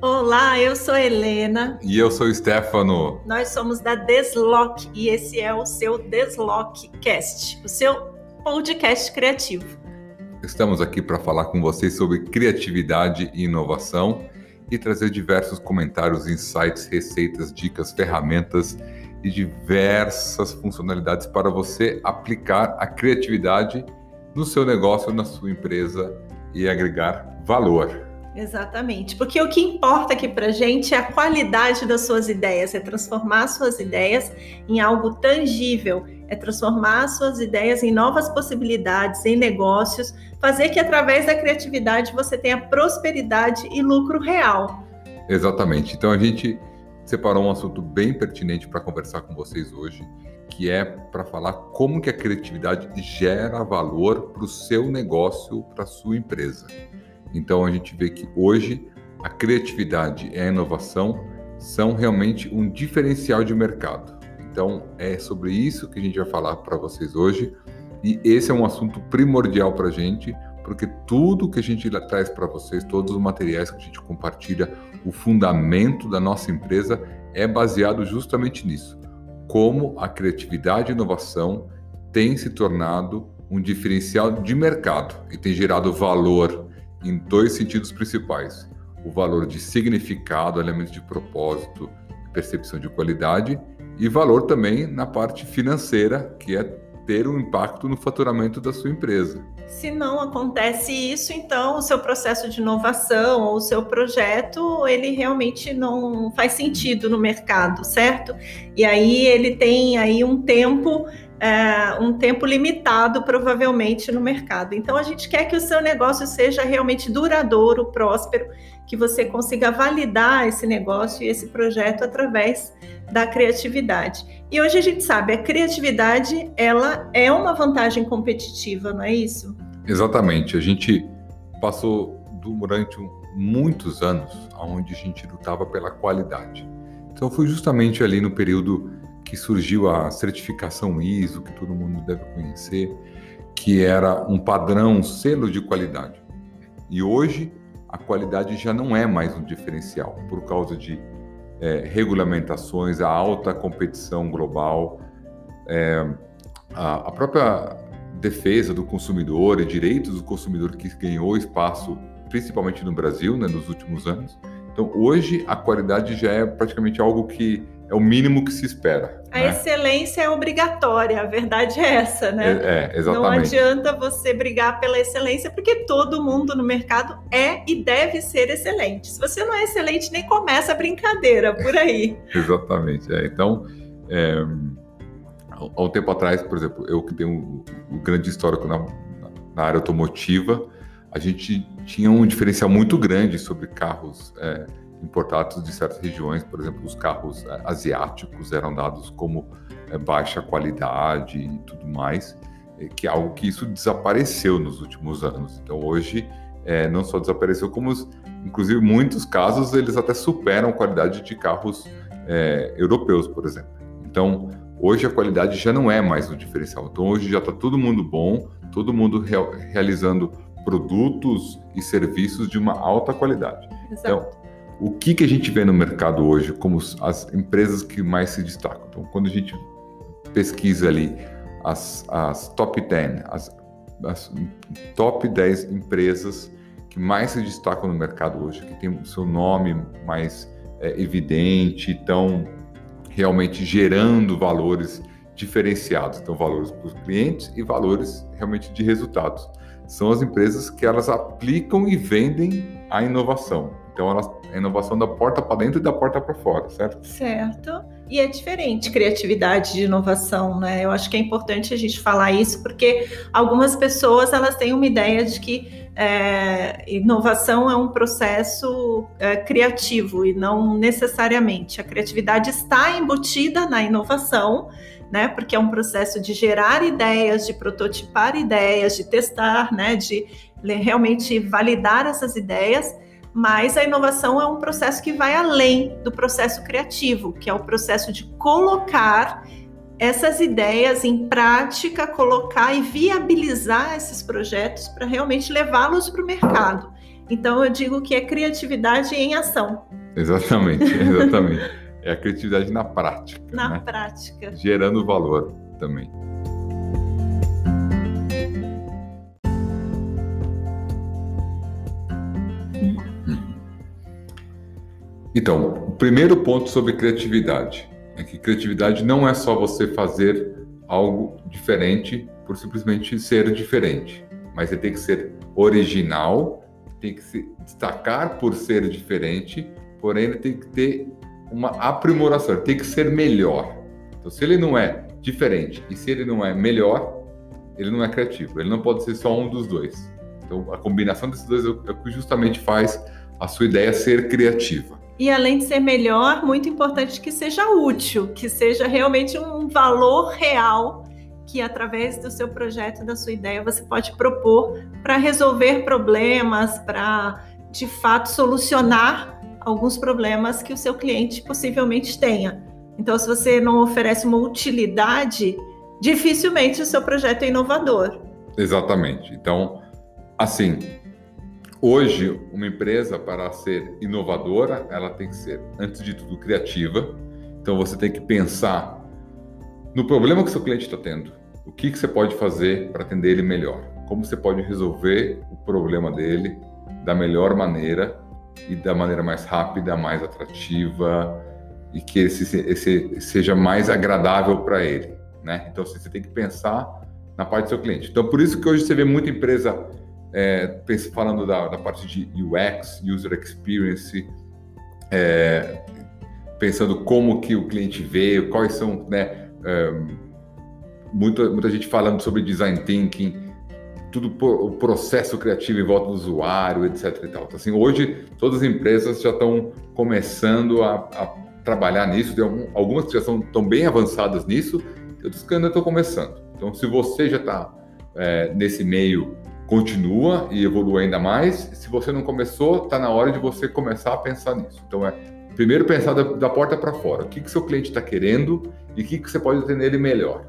Olá, eu sou Helena. E eu sou Stefano. Nós somos da Deslock e esse é o seu Deslockcast, o seu podcast criativo. Estamos aqui para falar com vocês sobre criatividade e inovação e trazer diversos comentários, insights, receitas, dicas, ferramentas e diversas funcionalidades para você aplicar a criatividade no seu negócio, na sua empresa e agregar valor. Exatamente, porque o que importa aqui para gente é a qualidade das suas ideias, é transformar suas ideias em algo tangível, é transformar suas ideias em novas possibilidades, em negócios, fazer que através da criatividade você tenha prosperidade e lucro real. Exatamente. Então a gente separou um assunto bem pertinente para conversar com vocês hoje, que é para falar como que a criatividade gera valor para o seu negócio, para a sua empresa. Então a gente vê que hoje a criatividade e a inovação são realmente um diferencial de mercado. Então é sobre isso que a gente vai falar para vocês hoje e esse é um assunto primordial para a gente porque tudo que a gente traz para vocês, todos os materiais que a gente compartilha, o fundamento da nossa empresa é baseado justamente nisso. Como a criatividade e inovação tem se tornado um diferencial de mercado e tem gerado valor em dois sentidos principais: o valor de significado, elementos de propósito, percepção de qualidade, e valor também na parte financeira, que é ter um impacto no faturamento da sua empresa. Se não acontece isso, então o seu processo de inovação ou o seu projeto, ele realmente não faz sentido no mercado, certo? E aí ele tem aí um tempo é, um tempo limitado, provavelmente, no mercado. Então, a gente quer que o seu negócio seja realmente duradouro, próspero, que você consiga validar esse negócio e esse projeto através da criatividade. E hoje a gente sabe, a criatividade, ela é uma vantagem competitiva, não é isso? Exatamente. A gente passou durante muitos anos onde a gente lutava pela qualidade. Então, foi justamente ali no período que surgiu a certificação ISO, que todo mundo deve conhecer, que era um padrão, um selo de qualidade. E hoje a qualidade já não é mais um diferencial por causa de é, regulamentações, a alta competição global, é, a, a, própria defesa do consumidor e direitos do consumidor que ganhou espaço, principalmente no Brasil, né, nos últimos anos. Então, hoje a qualidade já é praticamente algo que é o mínimo que se espera. A né? excelência é obrigatória, a verdade é essa, né? É, é, exatamente. Não adianta você brigar pela excelência, porque todo mundo no mercado é e deve ser excelente. Se você não é excelente, nem começa a brincadeira por aí. exatamente. É. Então, é, há um tempo atrás, por exemplo, eu que tenho um, um grande histórico na, na, área automotiva, a gente tinha um diferencial muito grande sobre carros. Importados de certas regiões, por exemplo, os carros eh, asiáticos eram dados como eh, baixa qualidade e tudo mais, eh, que é algo que isso desapareceu nos últimos anos. Então hoje é, não só desapareceu, como inclusive muitos casos eles até superam a qualidade de carros é, europeus, por exemplo. Então hoje a qualidade já não é mais um diferencial. Então hoje já está todo mundo bom, todo mundo realizando produtos e serviços de uma alta qualidade. Exato. Então, o que, que a gente vê no mercado hoje como as empresas que mais se destacam? Então, quando a gente pesquisa ali as, as top 10, as, as top 10 empresas que mais se destacam no mercado hoje, que tem o seu nome mais é, evidente, estão realmente gerando valores diferenciados, então valores para os clientes e valores realmente de resultados. São as empresas que elas aplicam e vendem a inovação. Então, a inovação da porta para dentro e da porta para fora, certo? Certo. E é diferente criatividade de inovação, né? Eu acho que é importante a gente falar isso, porque algumas pessoas elas têm uma ideia de que é, inovação é um processo é, criativo e não necessariamente. A criatividade está embutida na inovação, né? Porque é um processo de gerar ideias, de prototipar ideias, de testar, né? De realmente validar essas ideias mas a inovação é um processo que vai além do processo criativo, que é o processo de colocar essas ideias em prática, colocar e viabilizar esses projetos para realmente levá-los para o mercado. Então eu digo que é criatividade em ação. Exatamente, exatamente. é a criatividade na prática. Na né? prática. Gerando valor também. Então, o primeiro ponto sobre criatividade é que criatividade não é só você fazer algo diferente por simplesmente ser diferente, mas você tem que ser original, tem que se destacar por ser diferente, porém ele tem que ter uma aprimoração, tem que ser melhor. Então, se ele não é diferente e se ele não é melhor, ele não é criativo. Ele não pode ser só um dos dois. Então, a combinação desses dois é o que justamente faz a sua ideia ser criativa. E além de ser melhor, muito importante que seja útil, que seja realmente um valor real que através do seu projeto, da sua ideia, você pode propor para resolver problemas, para de fato solucionar alguns problemas que o seu cliente possivelmente tenha. Então, se você não oferece uma utilidade, dificilmente o seu projeto é inovador. Exatamente. Então, assim, Hoje, uma empresa, para ser inovadora, ela tem que ser, antes de tudo, criativa. Então, você tem que pensar no problema que seu cliente está tendo. O que, que você pode fazer para atender ele melhor? Como você pode resolver o problema dele da melhor maneira e da maneira mais rápida, mais atrativa e que esse, esse seja mais agradável para ele, né? Então, você tem que pensar na parte do seu cliente. Então, por isso que hoje você vê muita empresa é, falando da, da, parte de UX, User Experience, é, pensando como que o cliente vê, quais são, né, muita, muita gente falando sobre Design Thinking, tudo o processo criativo em volta do usuário, etc. E tal. Então, assim, hoje, todas as empresas já estão começando a, a trabalhar nisso, algum, algumas que já estão, estão bem avançadas nisso, outras que ainda estão começando. Então, se você já está é, nesse meio continua e evolui ainda mais. Se você não começou, está na hora de você começar a pensar nisso. Então é primeiro pensar da, da porta para fora. O que, que seu cliente está querendo e o que, que você pode atender ele melhor.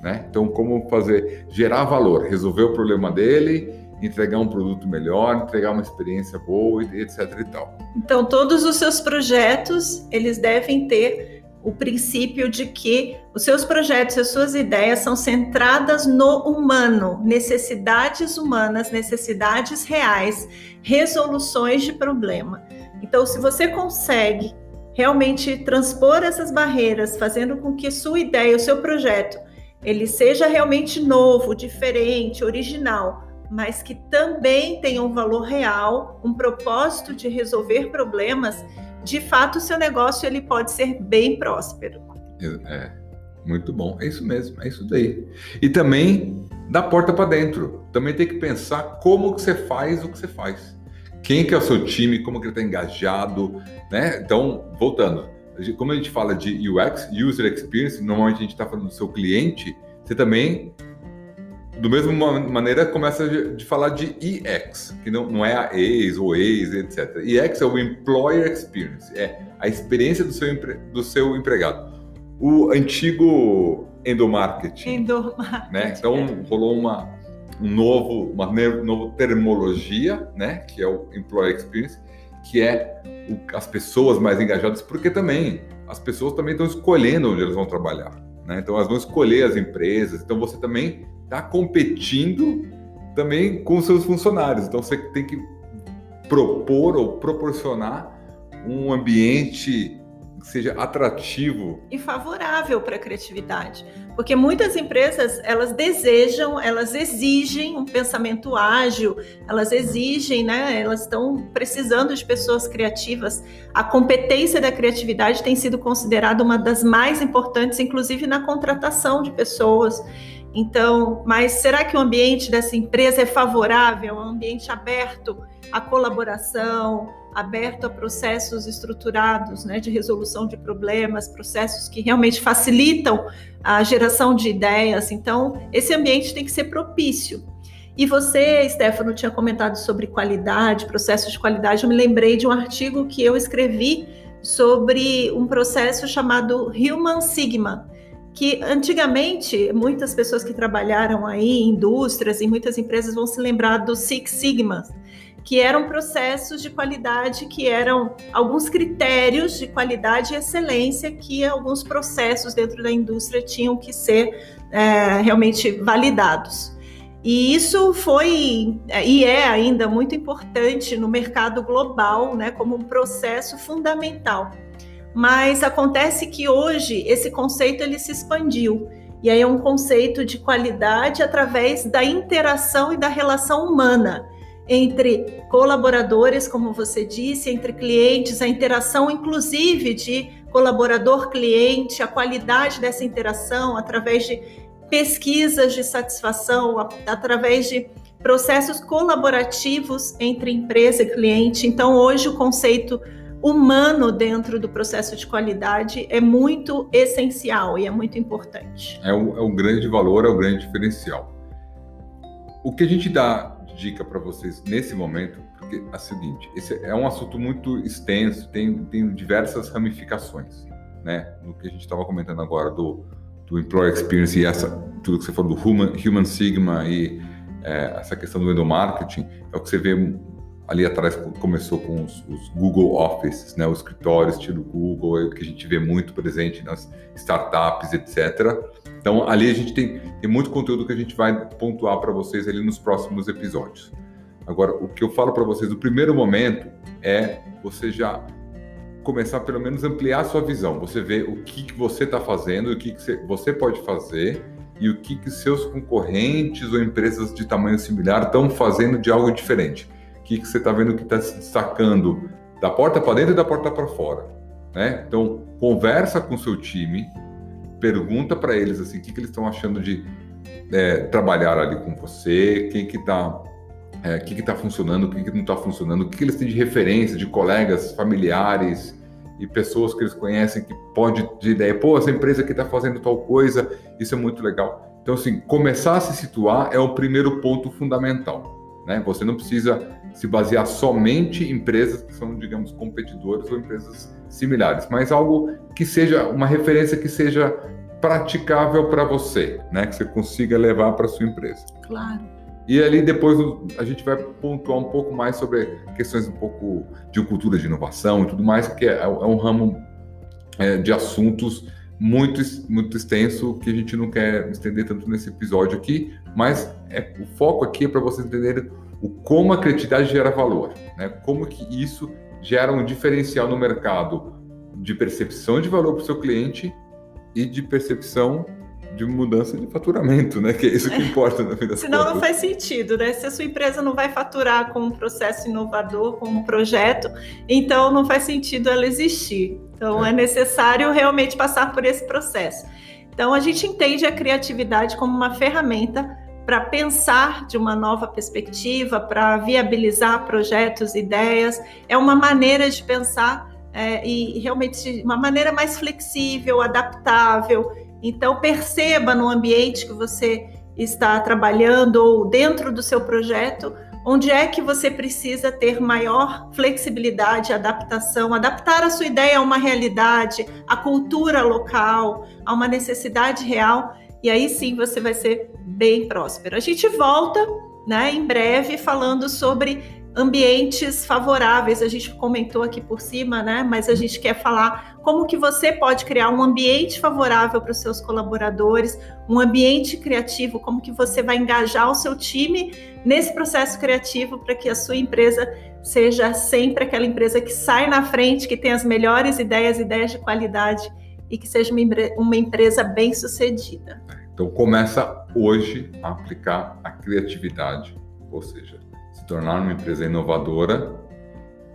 Né? Então, como fazer, gerar valor, resolver o problema dele, entregar um produto melhor, entregar uma experiência boa, etc. e tal. Então, todos os seus projetos, eles devem ter o princípio de que os seus projetos, as suas ideias são centradas no humano, necessidades humanas, necessidades reais, resoluções de problema. Então, se você consegue realmente transpor essas barreiras, fazendo com que sua ideia, o seu projeto, ele seja realmente novo, diferente, original, mas que também tenha um valor real, um propósito de resolver problemas, de fato o seu negócio ele pode ser bem próspero. É, muito bom, é isso mesmo, é isso daí. E também da porta para dentro. Também tem que pensar como que você faz o que você faz. Quem que é o seu time, como que ele está engajado, né? Então, voltando, como a gente fala de UX, User Experience, normalmente a gente está falando do seu cliente, você também do mesmo maneira começa de falar de EX, que não, não é a ex ou ex, etc. EX é o Employer Experience, é a experiência do seu, do seu empregado. O antigo endomarketing. Endomarketing. Né? Então é. rolou uma, um novo, uma nova terminologia, né? que é o Employer Experience, que é o, as pessoas mais engajadas, porque também as pessoas também estão escolhendo onde elas vão trabalhar. Né? Então elas vão escolher as empresas, então você também está competindo também com seus funcionários. Então você tem que propor ou proporcionar um ambiente que seja atrativo e favorável para a criatividade, porque muitas empresas elas desejam, elas exigem um pensamento ágil, elas exigem, né? Elas estão precisando de pessoas criativas. A competência da criatividade tem sido considerada uma das mais importantes, inclusive na contratação de pessoas. Então, mas será que o ambiente dessa empresa é favorável, é um ambiente aberto à colaboração, aberto a processos estruturados, né, de resolução de problemas, processos que realmente facilitam a geração de ideias. Então, esse ambiente tem que ser propício. E você, Stefano, tinha comentado sobre qualidade, processos de qualidade. Eu me lembrei de um artigo que eu escrevi sobre um processo chamado Human Sigma que antigamente muitas pessoas que trabalharam aí em indústrias e muitas empresas vão se lembrar do Six Sigma, que eram processos de qualidade, que eram alguns critérios de qualidade e excelência que alguns processos dentro da indústria tinham que ser é, realmente validados. E isso foi e é ainda muito importante no mercado global, né, como um processo fundamental. Mas acontece que hoje esse conceito ele se expandiu. E aí é um conceito de qualidade através da interação e da relação humana entre colaboradores, como você disse, entre clientes, a interação inclusive de colaborador-cliente, a qualidade dessa interação através de pesquisas de satisfação, através de processos colaborativos entre empresa e cliente. Então, hoje, o conceito humano dentro do processo de qualidade é muito essencial e é muito importante. É o, é o grande valor, é o grande diferencial. O que a gente dá dica para vocês nesse momento, porque é o seguinte, esse é um assunto muito extenso, tem, tem diversas ramificações, né? No que a gente estava comentando agora do do Employer Experience e essa, tudo que você falou do Human, human Sigma e é, essa questão do endomarketing, é o que você vê ali atrás, começou com os, os Google Offices, né, os escritórios estilo Google, é que a gente vê muito presente nas startups, etc. Então, ali a gente tem, tem muito conteúdo que a gente vai pontuar para vocês ali nos próximos episódios. Agora, o que eu falo para vocês, o primeiro momento é você já começar pelo menos ampliar a sua visão. Você vê o que, que você está fazendo, o que, que você pode fazer e o que, que seus concorrentes ou empresas de tamanho similar estão fazendo de algo diferente. Que, que você está vendo que está se destacando da porta para dentro e da porta para fora. Né? Então, conversa com seu time, pergunta para eles assim, o que, que eles estão achando de é, trabalhar ali com você, quem que está é, o que está funcionando, o que, que não está funcionando, o que, que, eles têm de referência, de colegas, familiares, e pessoas que eles conhecem que pode ter ideia, pô, essa empresa que está fazendo tal coisa, isso é muito legal. Então, assim, começar a se situar é o primeiro ponto fundamental. Né? Você não precisa se basear somente em empresas que são, digamos, competidores ou empresas similares, mas algo que seja uma referência que seja praticável para você, né? Que você consiga levar para sua empresa. Claro. E ali depois a gente vai pontuar um pouco mais sobre questões um pouco de cultura de inovação e tudo mais, que é, é um ramo é, de assuntos muito, muito extenso que a gente não quer estender tanto nesse episódio aqui, mas é, o foco aqui é para vocês entenderem o como a criatividade gera valor, né? como que isso gera um diferencial no mercado de percepção de valor para o seu cliente e de percepção de mudança de faturamento, né? Que é isso que importa na vida. Senão contas. não faz sentido, né? Se a sua empresa não vai faturar com um processo inovador, com um projeto, então não faz sentido ela existir. Então é, é necessário realmente passar por esse processo. Então a gente entende a criatividade como uma ferramenta para pensar de uma nova perspectiva, para viabilizar projetos, ideias. É uma maneira de pensar é, e realmente uma maneira mais flexível, adaptável. Então, perceba no ambiente que você está trabalhando ou dentro do seu projeto, onde é que você precisa ter maior flexibilidade, adaptação, adaptar a sua ideia a uma realidade, a cultura local, a uma necessidade real, e aí sim você vai ser bem próspero. A gente volta, né, em breve falando sobre ambientes favoráveis. A gente comentou aqui por cima, né? Mas a gente quer falar como que você pode criar um ambiente favorável para os seus colaboradores, um ambiente criativo, como que você vai engajar o seu time nesse processo criativo para que a sua empresa seja sempre aquela empresa que sai na frente, que tem as melhores ideias, ideias de qualidade e que seja uma empresa bem sucedida. Então começa hoje a aplicar a criatividade, ou seja, tornar uma empresa inovadora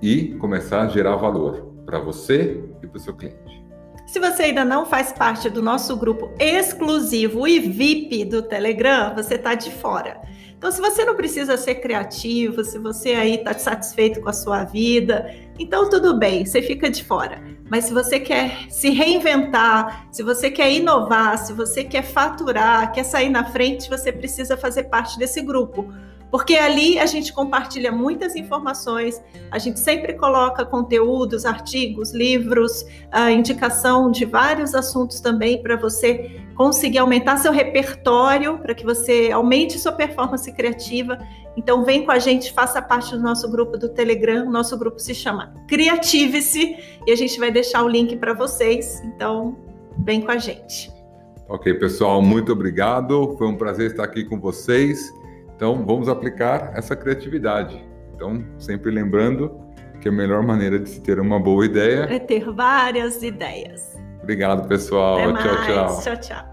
e começar a gerar valor para você e para o seu cliente. Se você ainda não faz parte do nosso grupo exclusivo e VIP do Telegram, você está de fora. Então, se você não precisa ser criativo, se você aí está satisfeito com a sua vida, então tudo bem, você fica de fora. Mas se você quer se reinventar, se você quer inovar, se você quer faturar, quer sair na frente, você precisa fazer parte desse grupo porque ali a gente compartilha muitas informações, a gente sempre coloca conteúdos, artigos, livros, a indicação de vários assuntos também para você conseguir aumentar seu repertório, para que você aumente sua performance criativa. Então vem com a gente, faça parte do nosso grupo do Telegram. Nosso grupo se chama Criative-se e a gente vai deixar o link para vocês. Então vem com a gente. Ok, pessoal, muito obrigado. Foi um prazer estar aqui com vocês. Então vamos aplicar essa criatividade. Então, sempre lembrando que a melhor maneira de se ter uma boa ideia é ter várias ideias. Obrigado, pessoal. Até tchau, mais. tchau. Tchau, tchau.